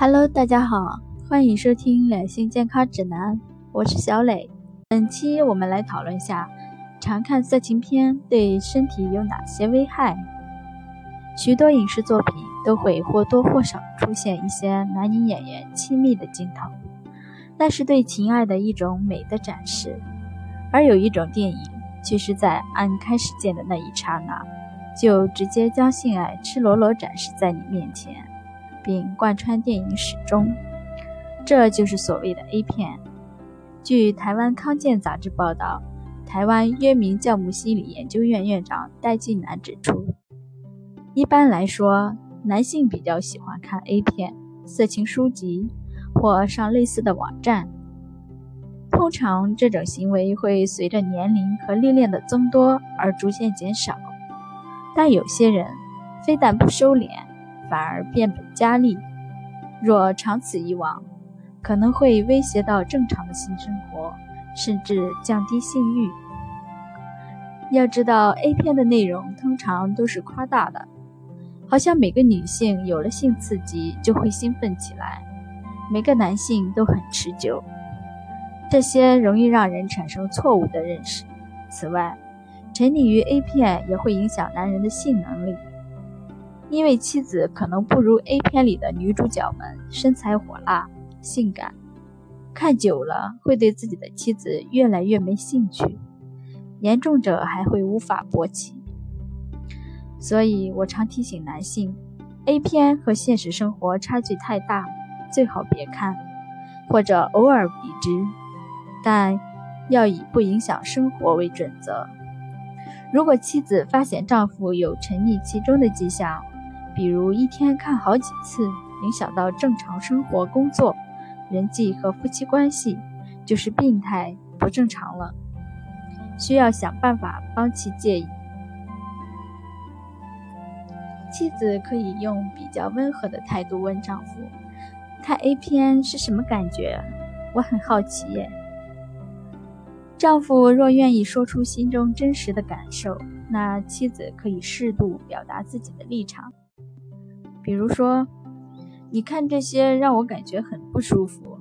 Hello，大家好，欢迎收听《两性健康指南》，我是小磊。本期我们来讨论下，常看色情片对身体有哪些危害。许多影视作品都会或多或少出现一些男女演员亲密的镜头，那是对情爱的一种美的展示。而有一种电影，却是在按开始键的那一刹那，就直接将性爱赤裸裸展示在你面前。并贯穿电影始终，这就是所谓的 A 片。据台湾康健杂志报道，台湾约明教母心理研究院院长戴季南指出，一般来说，男性比较喜欢看 A 片、色情书籍或上类似的网站。通常，这种行为会随着年龄和历练的增多而逐渐减少，但有些人非但不收敛。反而变本加厉，若长此以往，可能会威胁到正常的性生活，甚至降低性欲。要知道，A 片的内容通常都是夸大的，好像每个女性有了性刺激就会兴奋起来，每个男性都很持久，这些容易让人产生错误的认识。此外，沉溺于 A 片也会影响男人的性能力。因为妻子可能不如 A 片里的女主角们身材火辣、性感，看久了会对自己的妻子越来越没兴趣，严重者还会无法勃起。所以我常提醒男性，A 片和现实生活差距太大，最好别看，或者偶尔比之，但要以不影响生活为准则。如果妻子发现丈夫有沉溺其中的迹象，比如一天看好几次，影响到正常生活、工作、人际和夫妻关系，就是病态不正常了，需要想办法帮其戒瘾。妻子可以用比较温和的态度问丈夫：“看 A 片是什么感觉？我很好奇。”丈夫若愿意说出心中真实的感受，那妻子可以适度表达自己的立场。比如说，你看这些让我感觉很不舒服，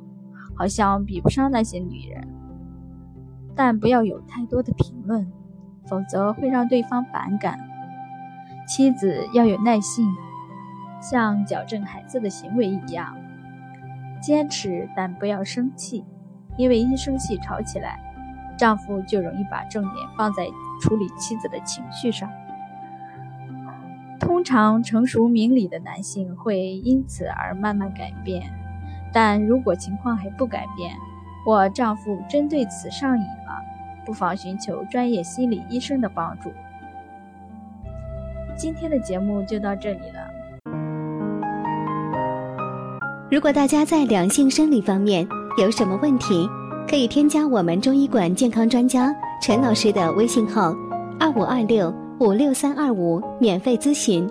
好像比不上那些女人。但不要有太多的评论，否则会让对方反感。妻子要有耐心，像矫正孩子的行为一样，坚持但不要生气，因为一生气吵起来，丈夫就容易把重点放在处理妻子的情绪上。通常成熟明理的男性会因此而慢慢改变，但如果情况还不改变，或丈夫真对此上瘾了，不妨寻求专业心理医生的帮助。今天的节目就到这里了。如果大家在两性生理方面有什么问题，可以添加我们中医馆健康专家陈老师的微信号：二五二六。五六三二五，免费咨询。